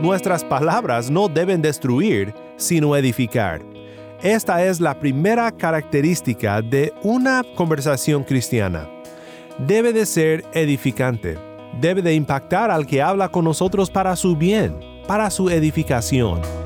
Nuestras palabras no deben destruir, sino edificar. Esta es la primera característica de una conversación cristiana. Debe de ser edificante. Debe de impactar al que habla con nosotros para su bien, para su edificación.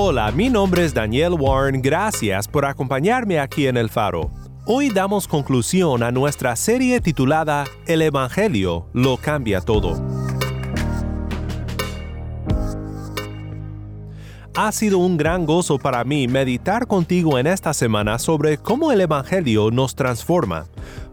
Hola, mi nombre es Daniel Warren, gracias por acompañarme aquí en El Faro. Hoy damos conclusión a nuestra serie titulada El Evangelio lo cambia todo. Ha sido un gran gozo para mí meditar contigo en esta semana sobre cómo el Evangelio nos transforma,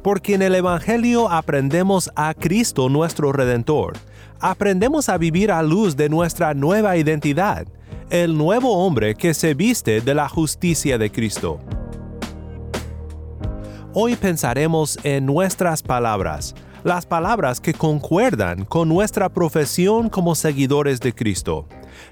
porque en el Evangelio aprendemos a Cristo nuestro Redentor, aprendemos a vivir a luz de nuestra nueva identidad, el nuevo hombre que se viste de la justicia de Cristo. Hoy pensaremos en nuestras palabras, las palabras que concuerdan con nuestra profesión como seguidores de Cristo.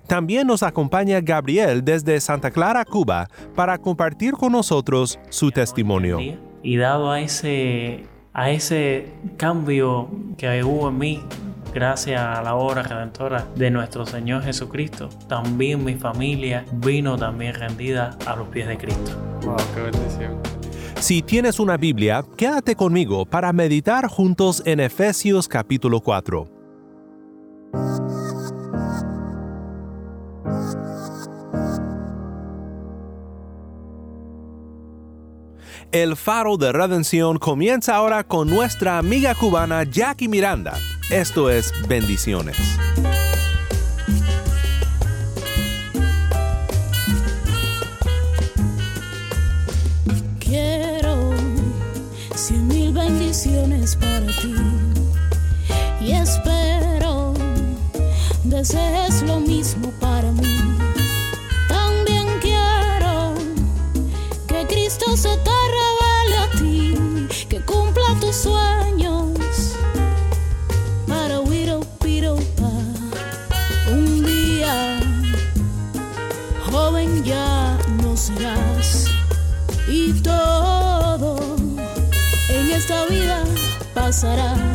También nos acompaña Gabriel desde Santa Clara, Cuba, para compartir con nosotros su testimonio. Y dado a ese, a ese cambio que hubo en mí, gracias a la obra redentora de nuestro Señor Jesucristo, también mi familia vino también rendida a los pies de Cristo. Wow, qué bendición. Si tienes una Biblia, quédate conmigo para meditar juntos en Efesios capítulo 4. El faro de redención comienza ahora con nuestra amiga cubana Jackie Miranda. Esto es Bendiciones. Quiero cien mil bendiciones para ti y espero desees lo mismo para mí. passará.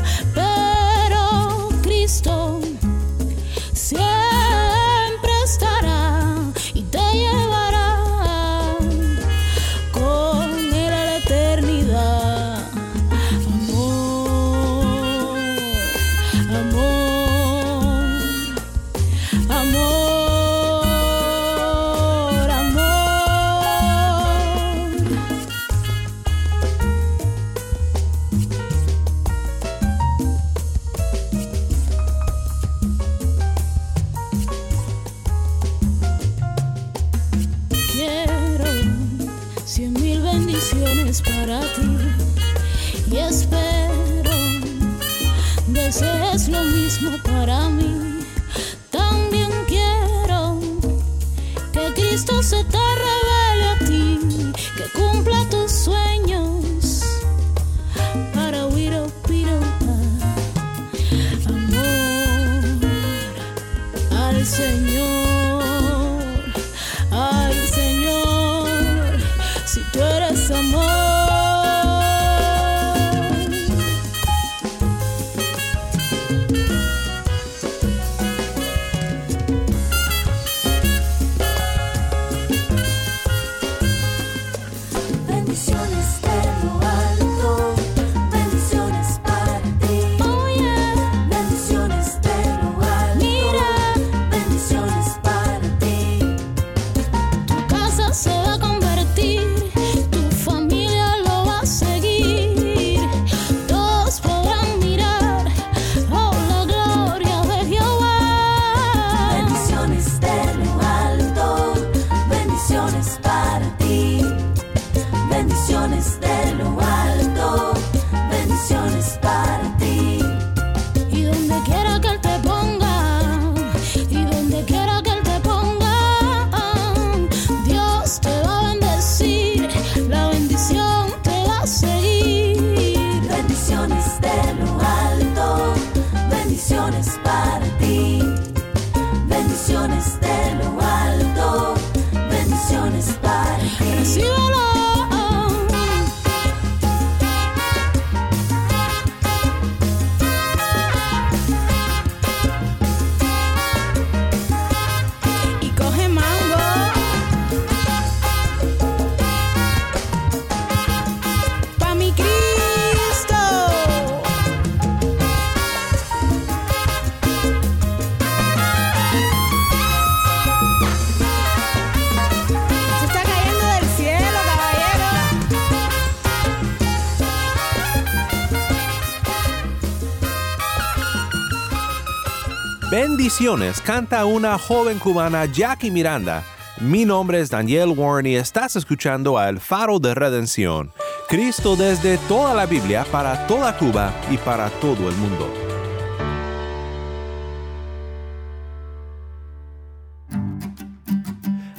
Canta una joven cubana Jackie Miranda. Mi nombre es Daniel Warren y estás escuchando a El Faro de Redención. Cristo desde toda la Biblia para toda Cuba y para todo el mundo.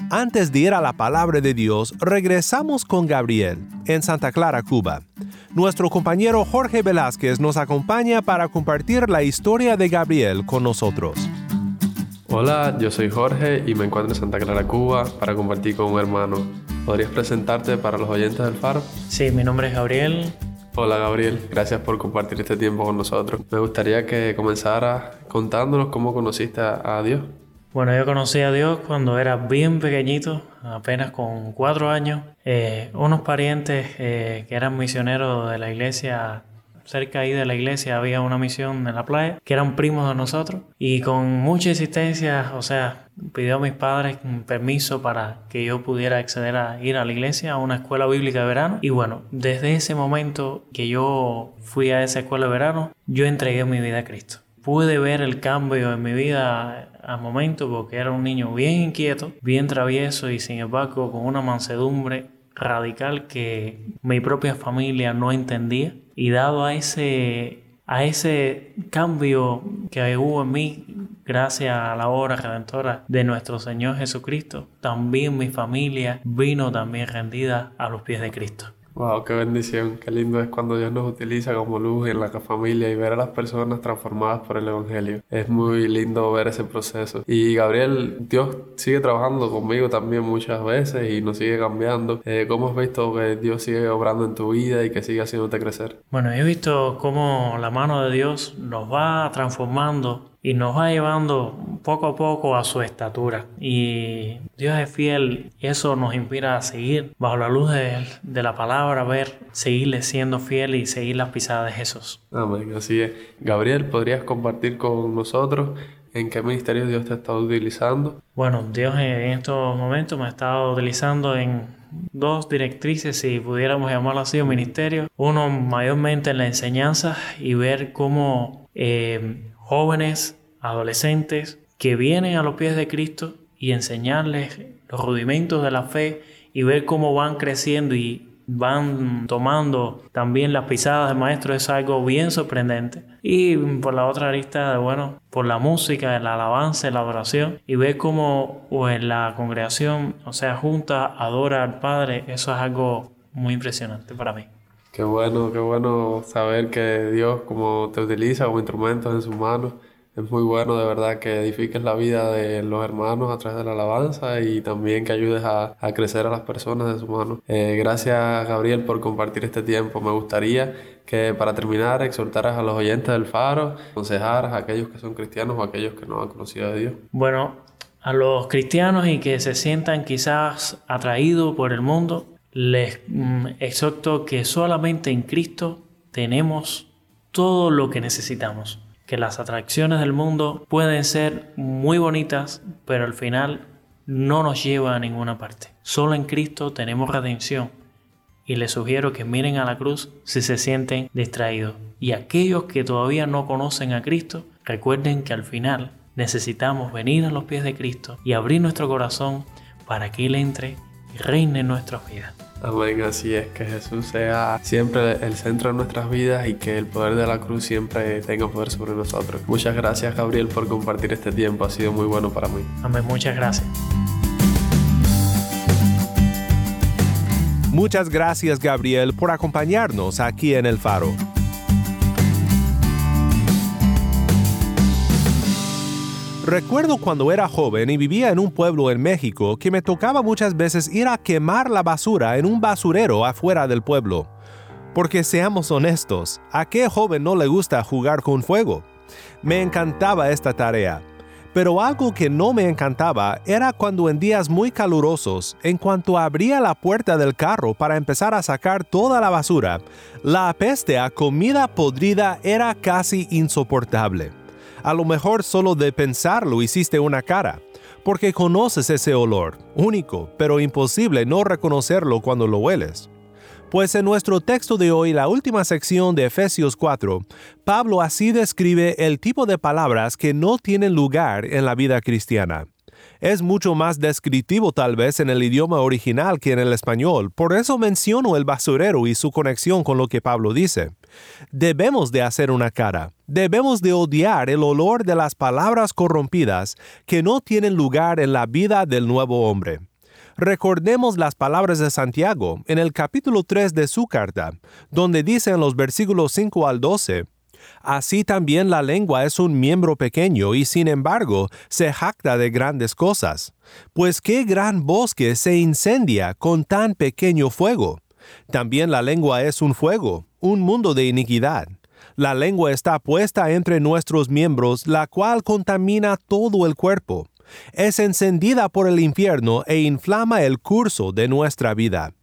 Antes de ir a la palabra de Dios, regresamos con Gabriel, en Santa Clara, Cuba. Nuestro compañero Jorge Velázquez nos acompaña para compartir la historia de Gabriel con nosotros. Hola, yo soy Jorge y me encuentro en Santa Clara, Cuba, para compartir con un hermano. ¿Podrías presentarte para los oyentes del Faro? Sí, mi nombre es Gabriel. Hola Gabriel, gracias por compartir este tiempo con nosotros. Me gustaría que comenzaras contándonos cómo conociste a Dios. Bueno, yo conocí a Dios cuando era bien pequeñito, apenas con cuatro años. Eh, unos parientes eh, que eran misioneros de la iglesia, cerca ahí de la iglesia había una misión en la playa, que eran primos de nosotros. Y con mucha insistencia, o sea, pidió a mis padres un permiso para que yo pudiera acceder a ir a la iglesia, a una escuela bíblica de verano. Y bueno, desde ese momento que yo fui a esa escuela de verano, yo entregué mi vida a Cristo pude ver el cambio en mi vida al momento porque era un niño bien inquieto, bien travieso y sin embargo con una mansedumbre radical que mi propia familia no entendía y dado a ese a ese cambio que hubo en mí gracias a la obra redentora de nuestro Señor Jesucristo, también mi familia vino también rendida a los pies de Cristo. Wow, qué bendición, qué lindo es cuando Dios nos utiliza como luz en la familia y ver a las personas transformadas por el Evangelio. Es muy lindo ver ese proceso. Y Gabriel, Dios sigue trabajando conmigo también muchas veces y nos sigue cambiando. Eh, ¿Cómo has visto que Dios sigue obrando en tu vida y que sigue haciéndote crecer? Bueno, he visto cómo la mano de Dios nos va transformando y nos va llevando poco a poco a su estatura. Y Dios es fiel y eso nos inspira a seguir bajo la luz de, de, la palabra, ver, seguirle siendo fiel y seguir las pisadas de Jesús. Amén, así es. Gabriel, ¿podrías compartir con nosotros en qué ministerio Dios te ha estado utilizando? Bueno, Dios en estos momentos me ha estado utilizando en dos directrices, si pudiéramos llamarlo así, un ministerio. Uno mayormente en la enseñanza y ver cómo... Eh, jóvenes, adolescentes, que vienen a los pies de Cristo y enseñarles los rudimentos de la fe y ver cómo van creciendo y van tomando también las pisadas del maestro es algo bien sorprendente. Y por la otra arista, bueno, por la música, la alabanza, la adoración y ver cómo en la congregación, o sea, junta, adora al Padre, eso es algo muy impresionante para mí. Qué bueno, qué bueno saber que Dios como te utiliza como instrumentos en sus manos. Es muy bueno de verdad que edifiques la vida de los hermanos a través de la alabanza y también que ayudes a, crecer a las personas de sus manos. Eh, gracias Gabriel por compartir este tiempo. Me gustaría que para terminar exhortaras a los oyentes del faro, aconsejaras a aquellos que son cristianos o a aquellos que no han conocido a Dios. Bueno, a los cristianos y que se sientan quizás atraídos por el mundo, les mm, exhorto que solamente en Cristo tenemos todo lo que necesitamos. Que las atracciones del mundo pueden ser muy bonitas, pero al final no nos lleva a ninguna parte. Solo en Cristo tenemos redención. Y les sugiero que miren a la cruz si se sienten distraídos. Y aquellos que todavía no conocen a Cristo, recuerden que al final necesitamos venir a los pies de Cristo y abrir nuestro corazón para que Él entre y reine en nuestras vidas. Amén, así es, que Jesús sea siempre el centro de nuestras vidas y que el poder de la cruz siempre tenga poder sobre nosotros. Muchas gracias Gabriel por compartir este tiempo, ha sido muy bueno para mí. Amén, muchas gracias. Muchas gracias Gabriel por acompañarnos aquí en El Faro. Recuerdo cuando era joven y vivía en un pueblo en México que me tocaba muchas veces ir a quemar la basura en un basurero afuera del pueblo. Porque seamos honestos, ¿a qué joven no le gusta jugar con fuego? Me encantaba esta tarea. Pero algo que no me encantaba era cuando en días muy calurosos, en cuanto abría la puerta del carro para empezar a sacar toda la basura, la peste a comida podrida era casi insoportable. A lo mejor solo de pensarlo hiciste una cara, porque conoces ese olor, único, pero imposible no reconocerlo cuando lo hueles. Pues en nuestro texto de hoy, la última sección de Efesios 4, Pablo así describe el tipo de palabras que no tienen lugar en la vida cristiana. Es mucho más descriptivo tal vez en el idioma original que en el español, por eso menciono el basurero y su conexión con lo que Pablo dice. Debemos de hacer una cara, debemos de odiar el olor de las palabras corrompidas que no tienen lugar en la vida del nuevo hombre. Recordemos las palabras de Santiago en el capítulo 3 de su carta, donde dice en los versículos 5 al 12, Así también la lengua es un miembro pequeño y sin embargo se jacta de grandes cosas. Pues qué gran bosque se incendia con tan pequeño fuego. También la lengua es un fuego, un mundo de iniquidad. La lengua está puesta entre nuestros miembros, la cual contamina todo el cuerpo. Es encendida por el infierno e inflama el curso de nuestra vida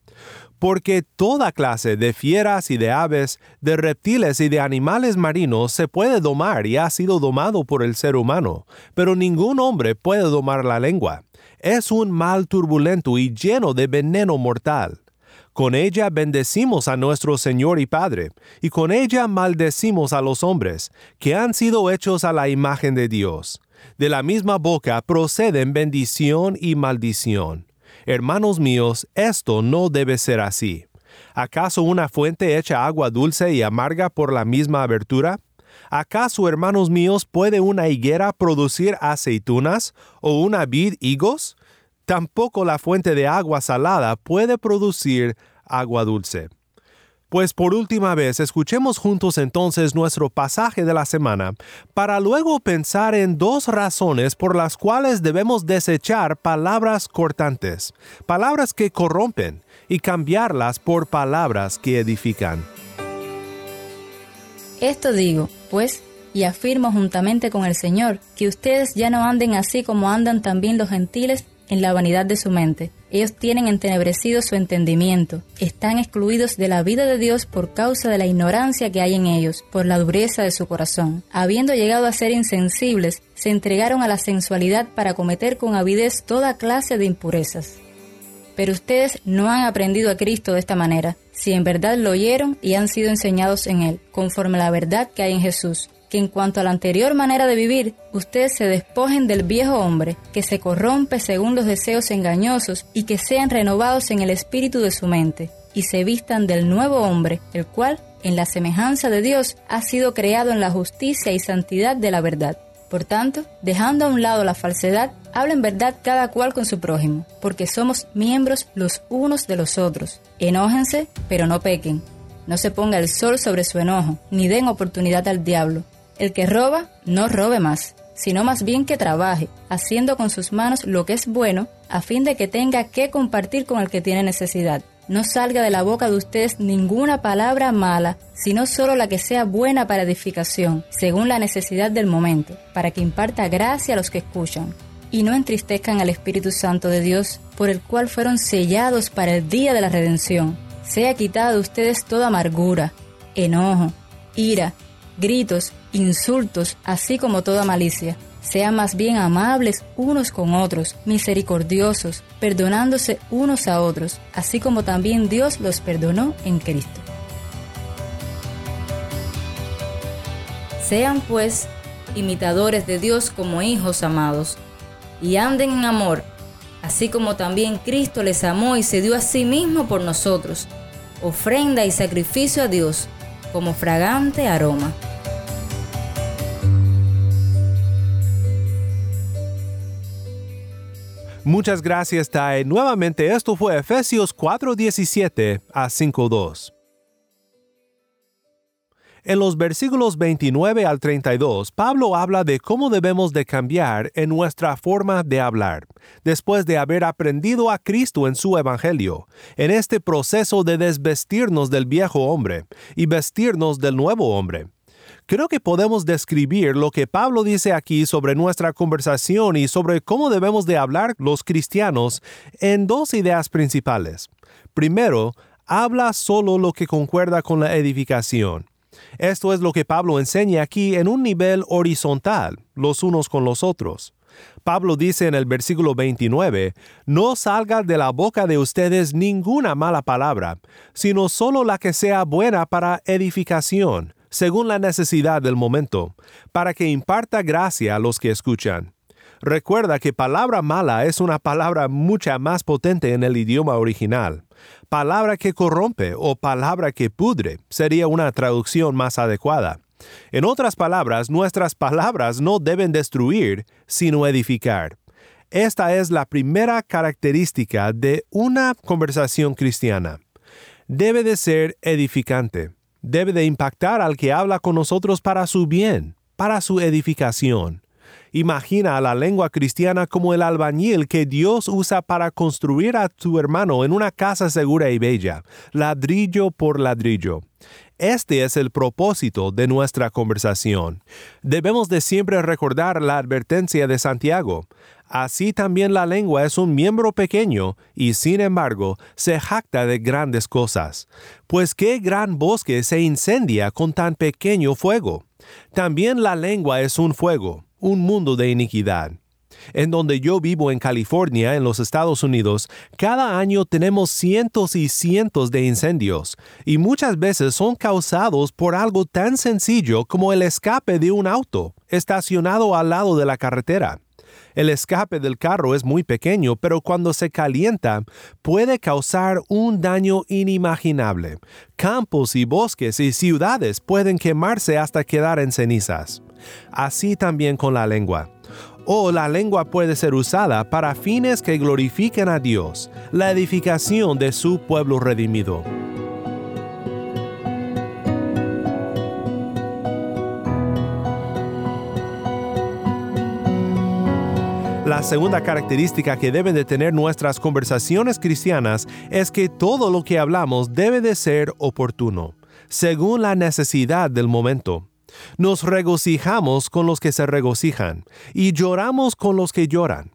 porque toda clase de fieras y de aves, de reptiles y de animales marinos se puede domar y ha sido domado por el ser humano, pero ningún hombre puede domar la lengua. Es un mal turbulento y lleno de veneno mortal. Con ella bendecimos a nuestro Señor y Padre, y con ella maldecimos a los hombres, que han sido hechos a la imagen de Dios. De la misma boca proceden bendición y maldición. Hermanos míos, esto no debe ser así. ¿Acaso una fuente echa agua dulce y amarga por la misma abertura? ¿Acaso, hermanos míos, puede una higuera producir aceitunas o una vid higos? Tampoco la fuente de agua salada puede producir agua dulce. Pues por última vez escuchemos juntos entonces nuestro pasaje de la semana para luego pensar en dos razones por las cuales debemos desechar palabras cortantes, palabras que corrompen, y cambiarlas por palabras que edifican. Esto digo, pues, y afirmo juntamente con el Señor, que ustedes ya no anden así como andan también los gentiles en la vanidad de su mente. Ellos tienen entenebrecido su entendimiento, están excluidos de la vida de Dios por causa de la ignorancia que hay en ellos, por la dureza de su corazón. Habiendo llegado a ser insensibles, se entregaron a la sensualidad para cometer con avidez toda clase de impurezas. Pero ustedes no han aprendido a Cristo de esta manera, si en verdad lo oyeron y han sido enseñados en Él, conforme a la verdad que hay en Jesús que en cuanto a la anterior manera de vivir, ustedes se despojen del viejo hombre, que se corrompe según los deseos engañosos, y que sean renovados en el espíritu de su mente, y se vistan del nuevo hombre, el cual, en la semejanza de Dios, ha sido creado en la justicia y santidad de la verdad. Por tanto, dejando a un lado la falsedad, hablen verdad cada cual con su prójimo, porque somos miembros los unos de los otros. Enójense, pero no pequen. No se ponga el sol sobre su enojo, ni den oportunidad al diablo el que roba, no robe más, sino más bien que trabaje, haciendo con sus manos lo que es bueno, a fin de que tenga que compartir con el que tiene necesidad. No salga de la boca de ustedes ninguna palabra mala, sino solo la que sea buena para edificación, según la necesidad del momento, para que imparta gracia a los que escuchan. Y no entristezcan al Espíritu Santo de Dios, por el cual fueron sellados para el día de la redención. Sea quitada de ustedes toda amargura, enojo, ira, gritos, insultos, así como toda malicia. Sean más bien amables unos con otros, misericordiosos, perdonándose unos a otros, así como también Dios los perdonó en Cristo. Sean pues imitadores de Dios como hijos amados, y anden en amor, así como también Cristo les amó y se dio a sí mismo por nosotros, ofrenda y sacrificio a Dios como fragante aroma. Muchas gracias, Tae. Nuevamente, esto fue Efesios 4:17 a 5:2. En los versículos 29 al 32, Pablo habla de cómo debemos de cambiar en nuestra forma de hablar, después de haber aprendido a Cristo en su Evangelio, en este proceso de desvestirnos del viejo hombre y vestirnos del nuevo hombre creo que podemos describir lo que Pablo dice aquí sobre nuestra conversación y sobre cómo debemos de hablar los cristianos en dos ideas principales. Primero, habla solo lo que concuerda con la edificación. Esto es lo que Pablo enseña aquí en un nivel horizontal, los unos con los otros. Pablo dice en el versículo 29, No salga de la boca de ustedes ninguna mala palabra, sino solo la que sea buena para edificación, según la necesidad del momento, para que imparta gracia a los que escuchan. Recuerda que palabra mala es una palabra mucha más potente en el idioma original. Palabra que corrompe o palabra que pudre sería una traducción más adecuada. En otras palabras, nuestras palabras no deben destruir, sino edificar. Esta es la primera característica de una conversación cristiana. Debe de ser edificante. Debe de impactar al que habla con nosotros para su bien, para su edificación. Imagina a la lengua cristiana como el albañil que Dios usa para construir a tu hermano en una casa segura y bella, ladrillo por ladrillo. Este es el propósito de nuestra conversación. Debemos de siempre recordar la advertencia de Santiago. Así también la lengua es un miembro pequeño y sin embargo se jacta de grandes cosas. Pues qué gran bosque se incendia con tan pequeño fuego. También la lengua es un fuego, un mundo de iniquidad. En donde yo vivo en California, en los Estados Unidos, cada año tenemos cientos y cientos de incendios, y muchas veces son causados por algo tan sencillo como el escape de un auto estacionado al lado de la carretera. El escape del carro es muy pequeño, pero cuando se calienta puede causar un daño inimaginable. Campos y bosques y ciudades pueden quemarse hasta quedar en cenizas. Así también con la lengua o la lengua puede ser usada para fines que glorifiquen a Dios, la edificación de su pueblo redimido. La segunda característica que deben de tener nuestras conversaciones cristianas es que todo lo que hablamos debe de ser oportuno, según la necesidad del momento. Nos regocijamos con los que se regocijan y lloramos con los que lloran.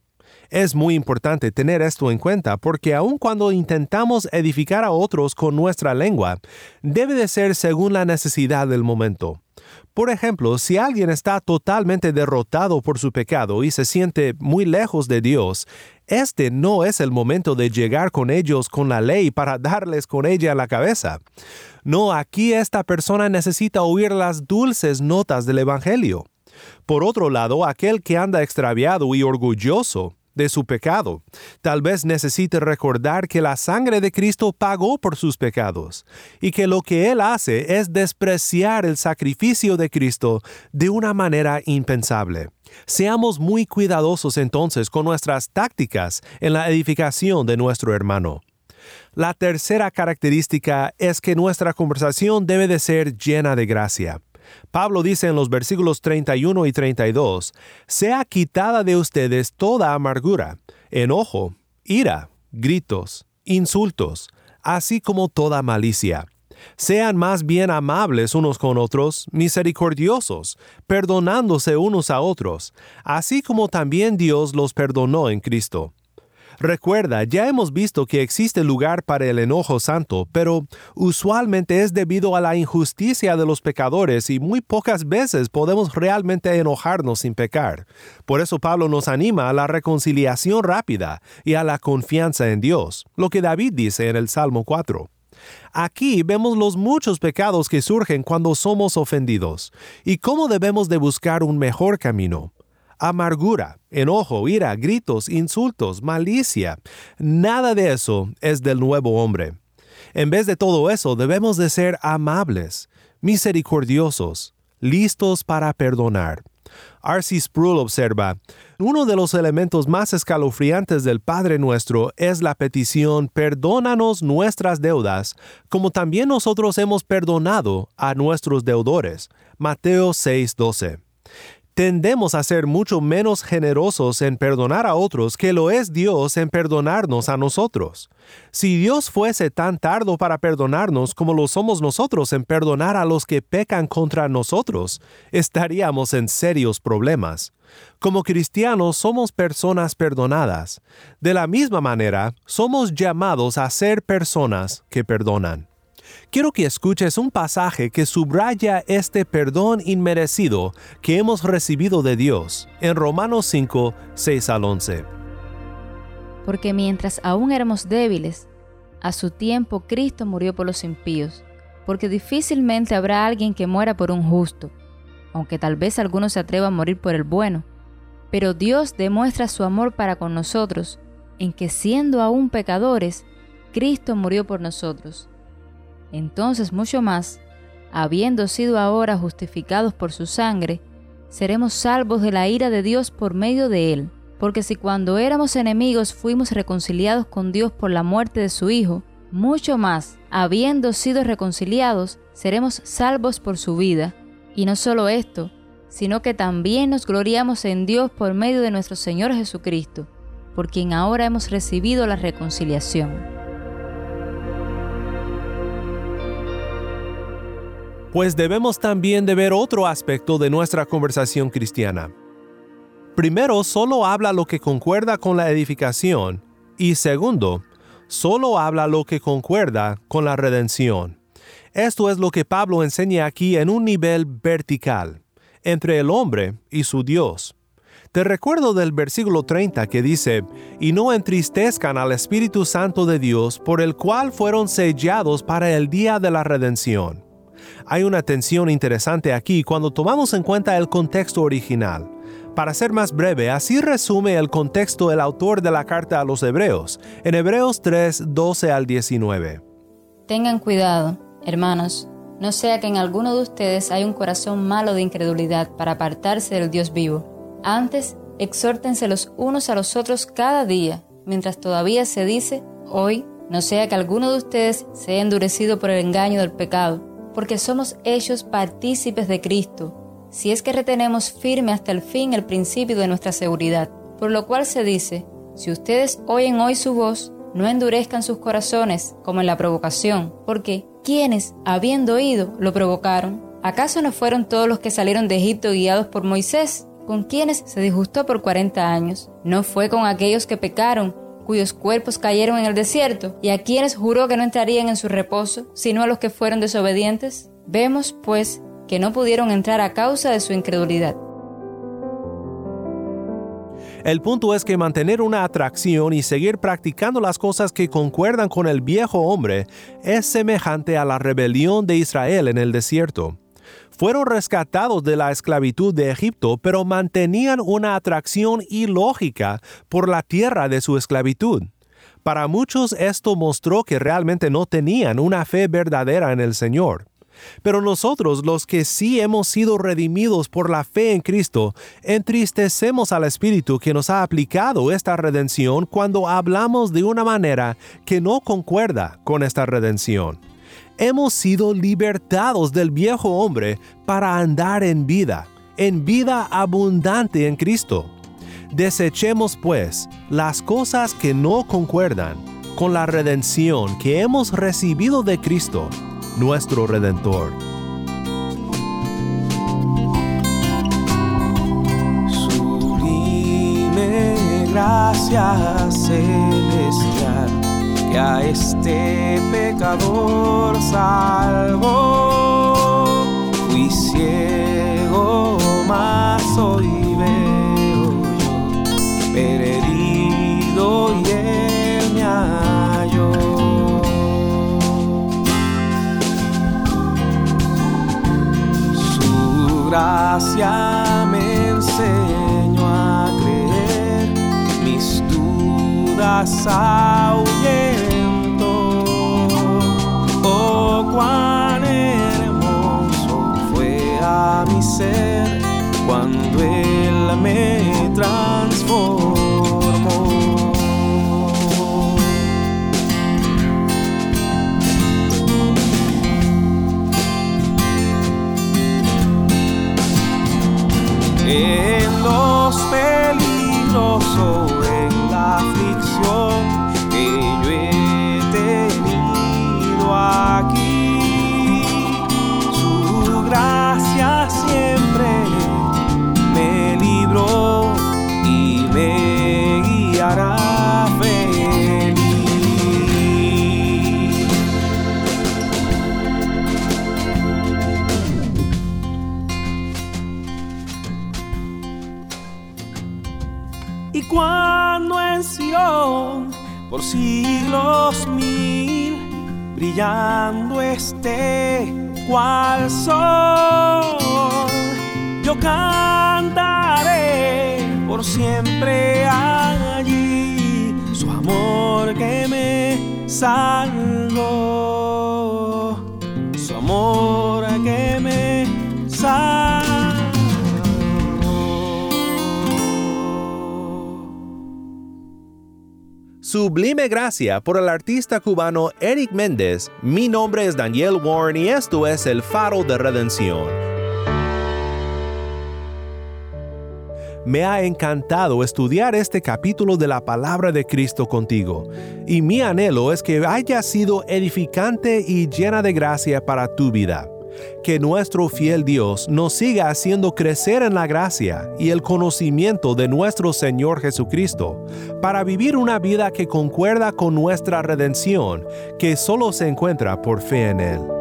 Es muy importante tener esto en cuenta porque aun cuando intentamos edificar a otros con nuestra lengua, debe de ser según la necesidad del momento. Por ejemplo, si alguien está totalmente derrotado por su pecado y se siente muy lejos de Dios, este no es el momento de llegar con ellos con la ley para darles con ella la cabeza. No, aquí esta persona necesita oír las dulces notas del Evangelio. Por otro lado, aquel que anda extraviado y orgulloso de su pecado. Tal vez necesite recordar que la sangre de Cristo pagó por sus pecados y que lo que Él hace es despreciar el sacrificio de Cristo de una manera impensable. Seamos muy cuidadosos entonces con nuestras tácticas en la edificación de nuestro hermano. La tercera característica es que nuestra conversación debe de ser llena de gracia. Pablo dice en los versículos 31 y 32, Sea quitada de ustedes toda amargura, enojo, ira, gritos, insultos, así como toda malicia. Sean más bien amables unos con otros, misericordiosos, perdonándose unos a otros, así como también Dios los perdonó en Cristo. Recuerda, ya hemos visto que existe lugar para el enojo santo, pero usualmente es debido a la injusticia de los pecadores y muy pocas veces podemos realmente enojarnos sin pecar. Por eso Pablo nos anima a la reconciliación rápida y a la confianza en Dios, lo que David dice en el Salmo 4. Aquí vemos los muchos pecados que surgen cuando somos ofendidos y cómo debemos de buscar un mejor camino amargura, enojo, ira, gritos, insultos, malicia. Nada de eso es del nuevo hombre. En vez de todo eso, debemos de ser amables, misericordiosos, listos para perdonar. R.C. Sproul observa, uno de los elementos más escalofriantes del Padre nuestro es la petición perdónanos nuestras deudas, como también nosotros hemos perdonado a nuestros deudores. Mateo 6:12 tendemos a ser mucho menos generosos en perdonar a otros que lo es Dios en perdonarnos a nosotros. Si Dios fuese tan tardo para perdonarnos como lo somos nosotros en perdonar a los que pecan contra nosotros, estaríamos en serios problemas. Como cristianos somos personas perdonadas. De la misma manera, somos llamados a ser personas que perdonan. Quiero que escuches un pasaje que subraya este perdón inmerecido que hemos recibido de Dios en Romanos 5, 6 al 11. Porque mientras aún éramos débiles, a su tiempo Cristo murió por los impíos, porque difícilmente habrá alguien que muera por un justo, aunque tal vez alguno se atreva a morir por el bueno. Pero Dios demuestra su amor para con nosotros, en que siendo aún pecadores, Cristo murió por nosotros. Entonces mucho más, habiendo sido ahora justificados por su sangre, seremos salvos de la ira de Dios por medio de él. Porque si cuando éramos enemigos fuimos reconciliados con Dios por la muerte de su Hijo, mucho más, habiendo sido reconciliados, seremos salvos por su vida. Y no solo esto, sino que también nos gloriamos en Dios por medio de nuestro Señor Jesucristo, por quien ahora hemos recibido la reconciliación. Pues debemos también de ver otro aspecto de nuestra conversación cristiana. Primero, solo habla lo que concuerda con la edificación, y segundo, solo habla lo que concuerda con la redención. Esto es lo que Pablo enseña aquí en un nivel vertical, entre el hombre y su Dios. Te recuerdo del versículo 30 que dice, y no entristezcan al Espíritu Santo de Dios, por el cual fueron sellados para el día de la redención. Hay una tensión interesante aquí cuando tomamos en cuenta el contexto original. Para ser más breve, así resume el contexto el autor de la carta a los Hebreos, en Hebreos 3, 12 al 19. Tengan cuidado, hermanos, no sea que en alguno de ustedes haya un corazón malo de incredulidad para apartarse del Dios vivo. Antes, exhórtense los unos a los otros cada día, mientras todavía se dice hoy, no sea que alguno de ustedes sea endurecido por el engaño del pecado, porque somos hechos partícipes de Cristo si es que retenemos firme hasta el fin el principio de nuestra seguridad. Por lo cual se dice, si ustedes oyen hoy su voz, no endurezcan sus corazones como en la provocación, porque quienes, habiendo oído, lo provocaron? ¿Acaso no fueron todos los que salieron de Egipto guiados por Moisés, con quienes se disgustó por cuarenta años? ¿No fue con aquellos que pecaron, cuyos cuerpos cayeron en el desierto, y a quienes juró que no entrarían en su reposo, sino a los que fueron desobedientes? Vemos, pues, que no pudieron entrar a causa de su incredulidad. El punto es que mantener una atracción y seguir practicando las cosas que concuerdan con el viejo hombre es semejante a la rebelión de Israel en el desierto. Fueron rescatados de la esclavitud de Egipto, pero mantenían una atracción ilógica por la tierra de su esclavitud. Para muchos esto mostró que realmente no tenían una fe verdadera en el Señor. Pero nosotros, los que sí hemos sido redimidos por la fe en Cristo, entristecemos al Espíritu que nos ha aplicado esta redención cuando hablamos de una manera que no concuerda con esta redención. Hemos sido libertados del viejo hombre para andar en vida, en vida abundante en Cristo. Desechemos pues las cosas que no concuerdan con la redención que hemos recibido de Cristo nuestro Redentor. Sublime gracia celestial que a este pecador salvó. Fui ciego, mas hoy veo yo, perdido y él me halló. gracia me enseñó dudas. Oh, cuán hermoso fue a mi ser cuando Él me transformó. Siempre allí su amor que me salvó, su amor que me salvó. Sublime Gracia por el artista cubano Eric Méndez. Mi nombre es Daniel Warren y esto es El Faro de Redención. Me ha encantado estudiar este capítulo de la palabra de Cristo contigo, y mi anhelo es que haya sido edificante y llena de gracia para tu vida. Que nuestro fiel Dios nos siga haciendo crecer en la gracia y el conocimiento de nuestro Señor Jesucristo, para vivir una vida que concuerda con nuestra redención, que solo se encuentra por fe en Él.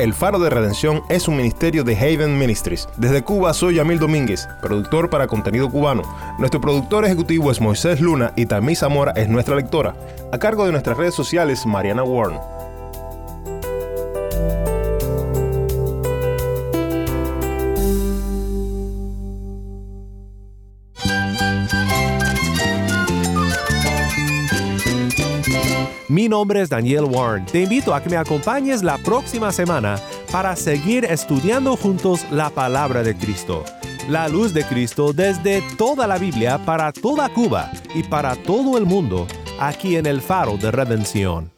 El Faro de Redención es un ministerio de Haven Ministries. Desde Cuba soy Yamil Domínguez, productor para contenido cubano. Nuestro productor ejecutivo es Moisés Luna y Tamí Zamora es nuestra lectora. A cargo de nuestras redes sociales, Mariana Warren. Nombre es Daniel Warren. Te invito a que me acompañes la próxima semana para seguir estudiando juntos la palabra de Cristo. La luz de Cristo desde toda la Biblia para toda Cuba y para todo el mundo, aquí en el faro de redención.